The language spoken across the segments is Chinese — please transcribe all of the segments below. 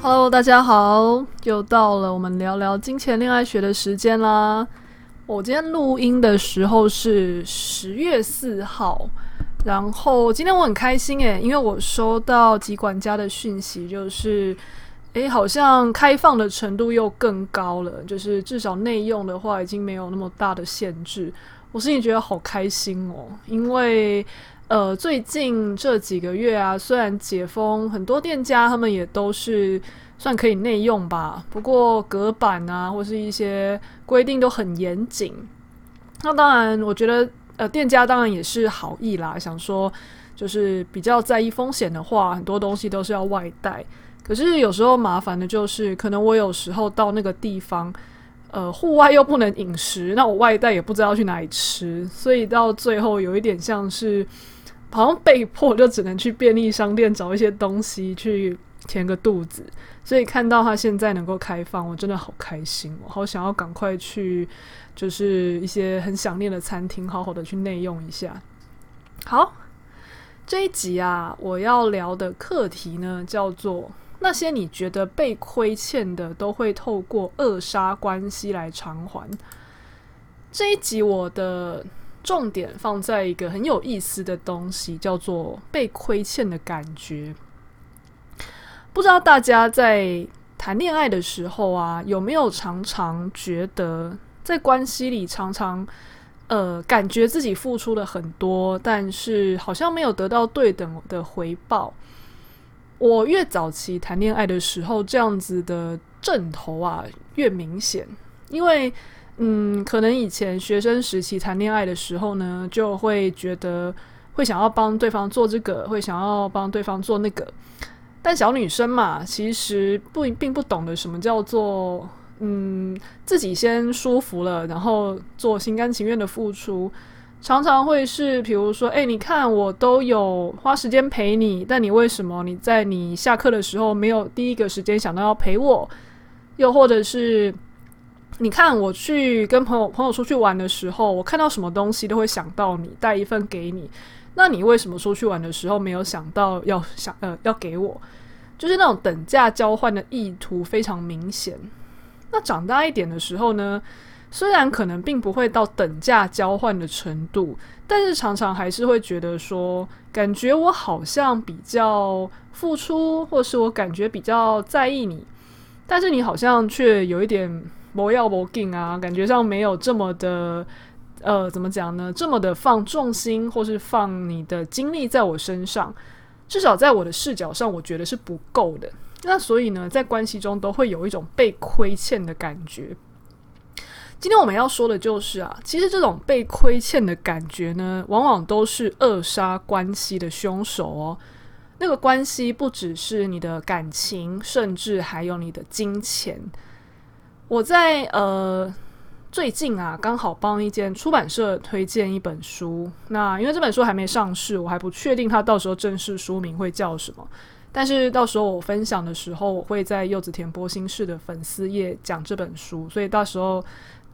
Hello，大家好，又到了我们聊聊金钱恋爱学的时间啦。我今天录音的时候是十月四号，然后今天我很开心诶，因为我收到吉管家的讯息，就是。诶，好像开放的程度又更高了，就是至少内用的话已经没有那么大的限制。我心里觉得好开心哦，因为呃最近这几个月啊，虽然解封，很多店家他们也都是算可以内用吧，不过隔板啊或是一些规定都很严谨。那当然，我觉得呃店家当然也是好意啦，想说就是比较在意风险的话，很多东西都是要外带。可是有时候麻烦的就是，可能我有时候到那个地方，呃，户外又不能饮食，那我外带也不知道去哪里吃，所以到最后有一点像是，好像被迫就只能去便利商店找一些东西去填个肚子。所以看到他现在能够开放，我真的好开心，我好想要赶快去，就是一些很想念的餐厅，好好的去内用一下。好，这一集啊，我要聊的课题呢，叫做。那些你觉得被亏欠的，都会透过扼杀关系来偿还。这一集我的重点放在一个很有意思的东西，叫做被亏欠的感觉。不知道大家在谈恋爱的时候啊，有没有常常觉得在关系里常常呃，感觉自己付出了很多，但是好像没有得到对等的回报。我越早期谈恋爱的时候，这样子的阵头啊越明显，因为嗯，可能以前学生时期谈恋爱的时候呢，就会觉得会想要帮对方做这个，会想要帮对方做那个，但小女生嘛，其实不并不懂得什么叫做嗯，自己先舒服了，然后做心甘情愿的付出。常常会是，比如说，哎，你看我都有花时间陪你，但你为什么你在你下课的时候没有第一个时间想到要陪我？又或者是，你看我去跟朋友朋友出去玩的时候，我看到什么东西都会想到你，带一份给你。那你为什么出去玩的时候没有想到要想呃要给我？就是那种等价交换的意图非常明显。那长大一点的时候呢？虽然可能并不会到等价交换的程度，但是常常还是会觉得说，感觉我好像比较付出，或是我感觉比较在意你，但是你好像却有一点不要不紧啊，感觉上没有这么的，呃，怎么讲呢？这么的放重心，或是放你的精力在我身上，至少在我的视角上，我觉得是不够的。那所以呢，在关系中都会有一种被亏欠的感觉。今天我们要说的就是啊，其实这种被亏欠的感觉呢，往往都是扼杀关系的凶手哦。那个关系不只是你的感情，甚至还有你的金钱。我在呃最近啊，刚好帮一间出版社推荐一本书。那因为这本书还没上市，我还不确定它到时候正式书名会叫什么。但是到时候我分享的时候，我会在柚子田播心事的粉丝页讲这本书，所以到时候。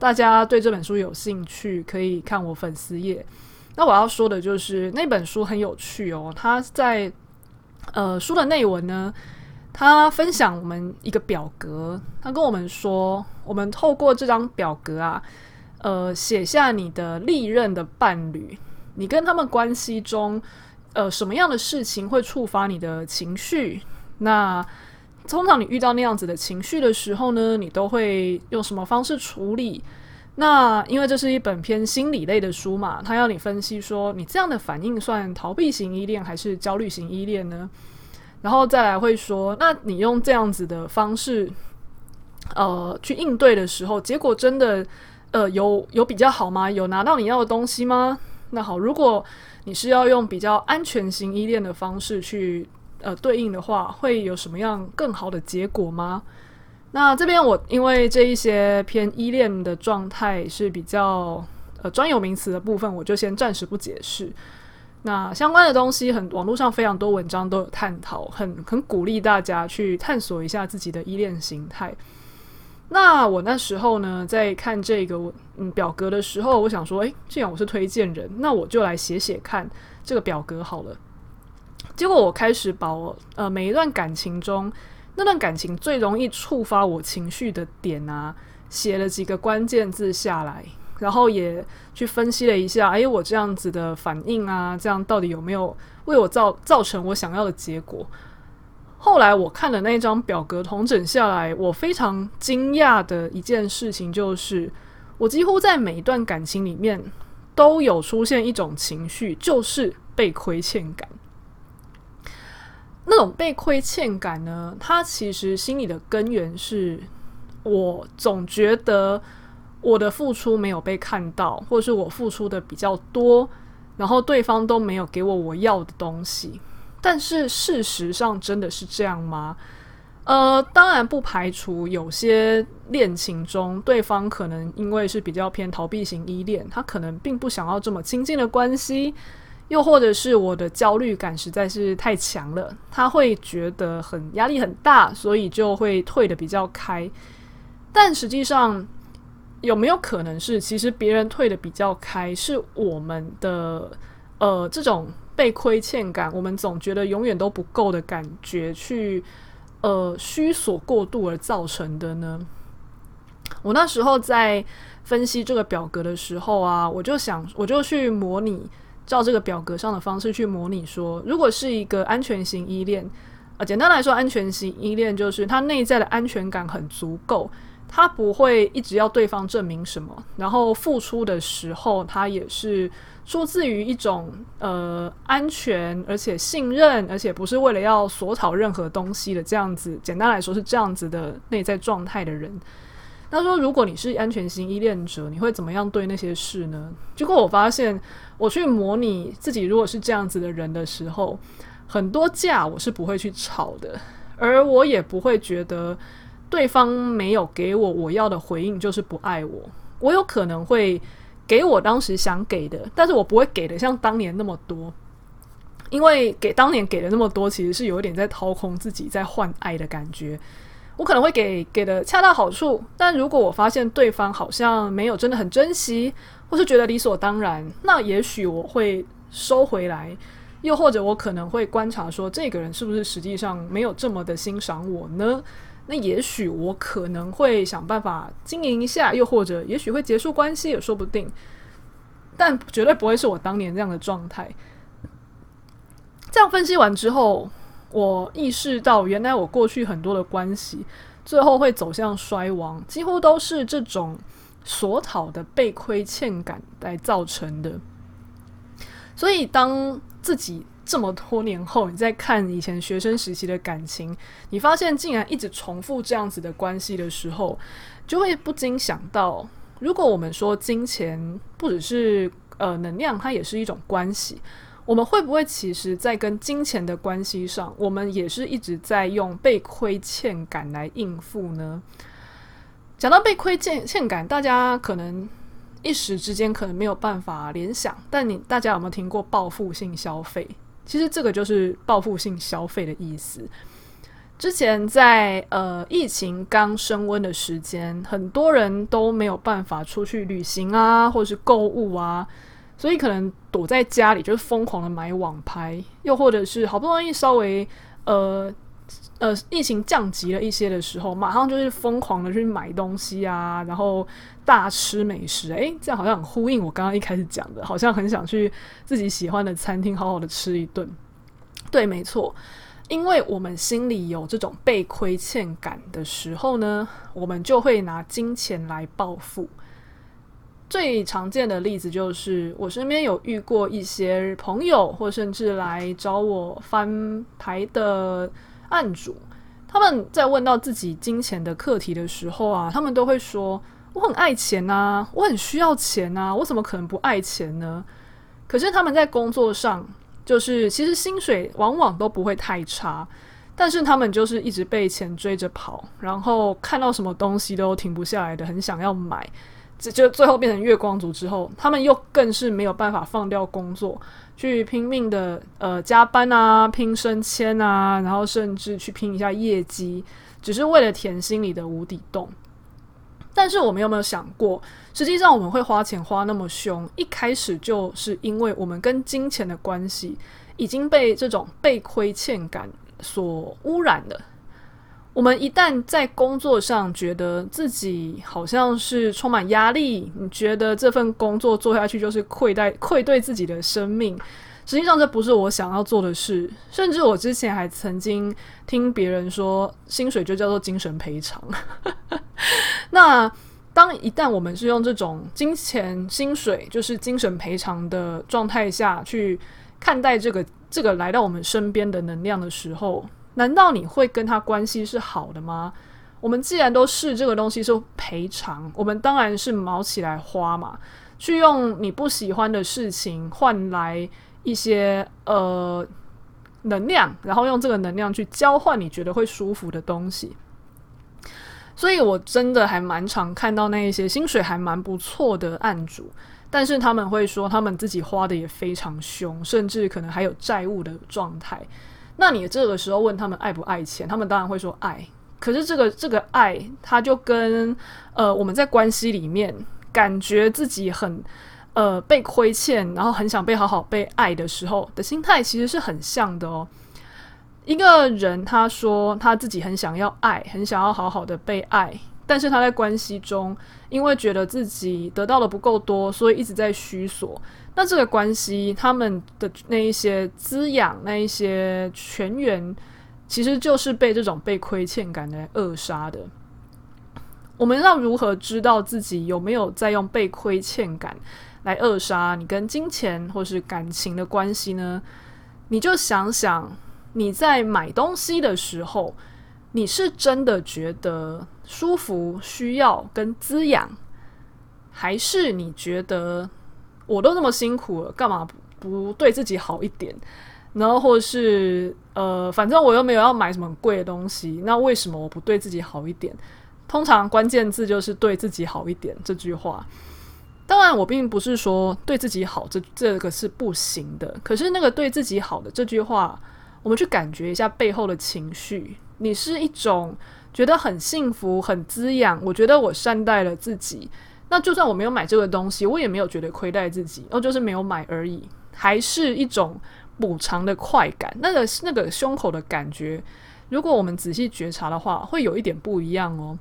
大家对这本书有兴趣，可以看我粉丝页。那我要说的就是那本书很有趣哦。他在呃书的内文呢，他分享我们一个表格，他跟我们说，我们透过这张表格啊，呃，写下你的历任的伴侣，你跟他们关系中，呃，什么样的事情会触发你的情绪？那通常你遇到那样子的情绪的时候呢，你都会用什么方式处理？那因为这是一本偏心理类的书嘛，他要你分析说，你这样的反应算逃避型依恋还是焦虑型依恋呢？然后再来会说，那你用这样子的方式，呃，去应对的时候，结果真的呃有有比较好吗？有拿到你要的东西吗？那好，如果你是要用比较安全型依恋的方式去呃对应的话，会有什么样更好的结果吗？那这边我因为这一些偏依恋的状态是比较呃专有名词的部分，我就先暂时不解释。那相关的东西很网络上非常多文章都有探讨，很很鼓励大家去探索一下自己的依恋形态。那我那时候呢，在看这个嗯表格的时候，我想说，诶，既然我是推荐人，那我就来写写看这个表格好了。结果我开始把我呃每一段感情中那段感情最容易触发我情绪的点啊，写了几个关键字下来，然后也去分析了一下，诶，我这样子的反应啊，这样到底有没有为我造造成我想要的结果？后来我看了那张表格，统整下来，我非常惊讶的一件事情就是，我几乎在每一段感情里面都有出现一种情绪，就是被亏欠感。那种被亏欠感呢，它其实心里的根源是，我总觉得我的付出没有被看到，或者是我付出的比较多，然后对方都没有给我我要的东西。但是事实上真的是这样吗？呃，当然不排除有些恋情中，对方可能因为是比较偏逃避型依恋，他可能并不想要这么亲近的关系，又或者是我的焦虑感实在是太强了，他会觉得很压力很大，所以就会退得比较开。但实际上有没有可能是，其实别人退得比较开，是我们的呃这种。被亏欠感，我们总觉得永远都不够的感觉，去呃需索过度而造成的呢？我那时候在分析这个表格的时候啊，我就想，我就去模拟，照这个表格上的方式去模拟说，如果是一个安全型依恋，呃，简单来说，安全型依恋就是他内在的安全感很足够，他不会一直要对方证明什么，然后付出的时候，他也是。出自于一种呃安全，而且信任，而且不是为了要索讨任何东西的这样子。简单来说是这样子的内在状态的人。他说，如果你是安全型依恋者，你会怎么样对那些事呢？结果我发现，我去模拟自己如果是这样子的人的时候，很多架我是不会去吵的，而我也不会觉得对方没有给我我要的回应就是不爱我。我有可能会。给我当时想给的，但是我不会给的像当年那么多，因为给当年给的那么多，其实是有一点在掏空自己，在换爱的感觉。我可能会给给的恰到好处，但如果我发现对方好像没有真的很珍惜，或是觉得理所当然，那也许我会收回来，又或者我可能会观察说，这个人是不是实际上没有这么的欣赏我呢？那也许我可能会想办法经营一下，又或者也许会结束关系也说不定，但绝对不会是我当年这样的状态。这样分析完之后，我意识到原来我过去很多的关系最后会走向衰亡，几乎都是这种索讨的被亏欠感来造成的。所以当自己这么多年后，你再看以前学生时期的感情，你发现竟然一直重复这样子的关系的时候，就会不禁想到：如果我们说金钱不只是呃能量，它也是一种关系，我们会不会其实在跟金钱的关系上，我们也是一直在用被亏欠感来应付呢？讲到被亏欠欠感，大家可能一时之间可能没有办法联想，但你大家有没有听过报复性消费？其实这个就是报复性消费的意思。之前在呃疫情刚升温的时间，很多人都没有办法出去旅行啊，或是购物啊，所以可能躲在家里就是疯狂的买网拍，又或者是好不容易稍微呃。呃，疫情降级了一些的时候，马上就是疯狂的去买东西啊，然后大吃美食。诶，这样好像很呼应我刚刚一开始讲的，好像很想去自己喜欢的餐厅好好的吃一顿。对，没错，因为我们心里有这种被亏欠感的时候呢，我们就会拿金钱来报复。最常见的例子就是，我身边有遇过一些朋友，或甚至来找我翻牌的。案主，他们在问到自己金钱的课题的时候啊，他们都会说：“我很爱钱呐，我很需要钱呐，我怎么可能不爱钱呢？”可是他们在工作上，就是其实薪水往往都不会太差，但是他们就是一直被钱追着跑，然后看到什么东西都停不下来的，很想要买。这就最后变成月光族之后，他们又更是没有办法放掉工作，去拼命的呃加班啊，拼升迁啊，然后甚至去拼一下业绩，只是为了填心里的无底洞。但是我们有没有想过，实际上我们会花钱花那么凶，一开始就是因为我们跟金钱的关系已经被这种被亏欠感所污染了。我们一旦在工作上觉得自己好像是充满压力，你觉得这份工作做下去就是愧待愧对自己的生命，实际上这不是我想要做的事。甚至我之前还曾经听别人说，薪水就叫做精神赔偿。那当一旦我们是用这种金钱、薪水就是精神赔偿的状态下去看待这个这个来到我们身边的能量的时候，难道你会跟他关系是好的吗？我们既然都是这个东西是赔偿，我们当然是毛起来花嘛，去用你不喜欢的事情换来一些呃能量，然后用这个能量去交换你觉得会舒服的东西。所以我真的还蛮常看到那一些薪水还蛮不错的案主，但是他们会说他们自己花的也非常凶，甚至可能还有债务的状态。那你这个时候问他们爱不爱钱，他们当然会说爱。可是这个这个爱，它就跟呃我们在关系里面感觉自己很呃被亏欠，然后很想被好好被爱的时候的心态，其实是很像的哦。一个人他说他自己很想要爱，很想要好好的被爱，但是他在关系中，因为觉得自己得到的不够多，所以一直在虚索。那这个关系，他们的那一些滋养，那一些泉源，其实就是被这种被亏欠感来扼杀的。我们要如何知道自己有没有在用被亏欠感来扼杀你跟金钱或是感情的关系呢？你就想想，你在买东西的时候，你是真的觉得舒服、需要跟滋养，还是你觉得？我都那么辛苦了，干嘛不对自己好一点？然后或是呃，反正我又没有要买什么贵的东西，那为什么我不对自己好一点？通常关键字就是对自己好一点这句话。当然，我并不是说对自己好这这个是不行的。可是那个对自己好的这句话，我们去感觉一下背后的情绪。你是一种觉得很幸福、很滋养，我觉得我善待了自己。那就算我没有买这个东西，我也没有觉得亏待自己，哦，就是没有买而已，还是一种补偿的快感。那个那个胸口的感觉，如果我们仔细觉察的话，会有一点不一样哦。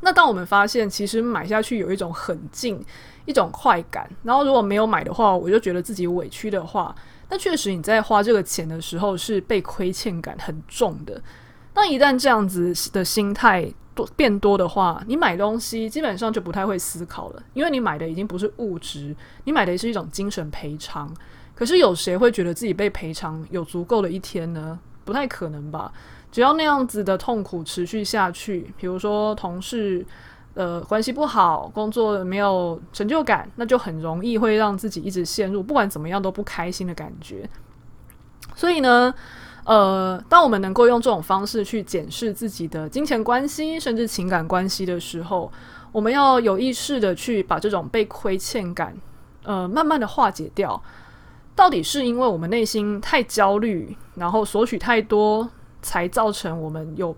那当我们发现其实买下去有一种很近一种快感，然后如果没有买的话，我就觉得自己委屈的话，那确实你在花这个钱的时候是被亏欠感很重的。那一旦这样子的心态多，变多的话，你买东西基本上就不太会思考了，因为你买的已经不是物质，你买的是一种精神赔偿。可是有谁会觉得自己被赔偿有足够的一天呢？不太可能吧。只要那样子的痛苦持续下去，比如说同事呃关系不好，工作没有成就感，那就很容易会让自己一直陷入不管怎么样都不开心的感觉。所以呢，呃，当我们能够用这种方式去检视自己的金钱关系，甚至情感关系的时候，我们要有意识的去把这种被亏欠感，呃，慢慢的化解掉。到底是因为我们内心太焦虑，然后索取太多，才造成我们有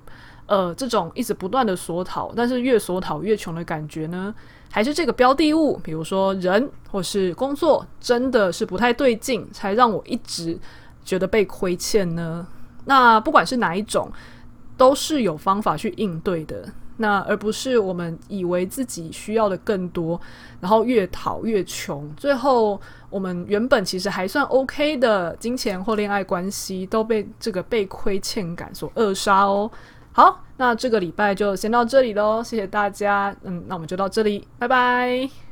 呃这种一直不断的索讨，但是越索讨越穷的感觉呢？还是这个标的物，比如说人或是工作，真的是不太对劲，才让我一直。觉得被亏欠呢？那不管是哪一种，都是有方法去应对的。那而不是我们以为自己需要的更多，然后越讨越穷，最后我们原本其实还算 OK 的金钱或恋爱关系，都被这个被亏欠感所扼杀哦。好，那这个礼拜就先到这里喽，谢谢大家。嗯，那我们就到这里，拜拜。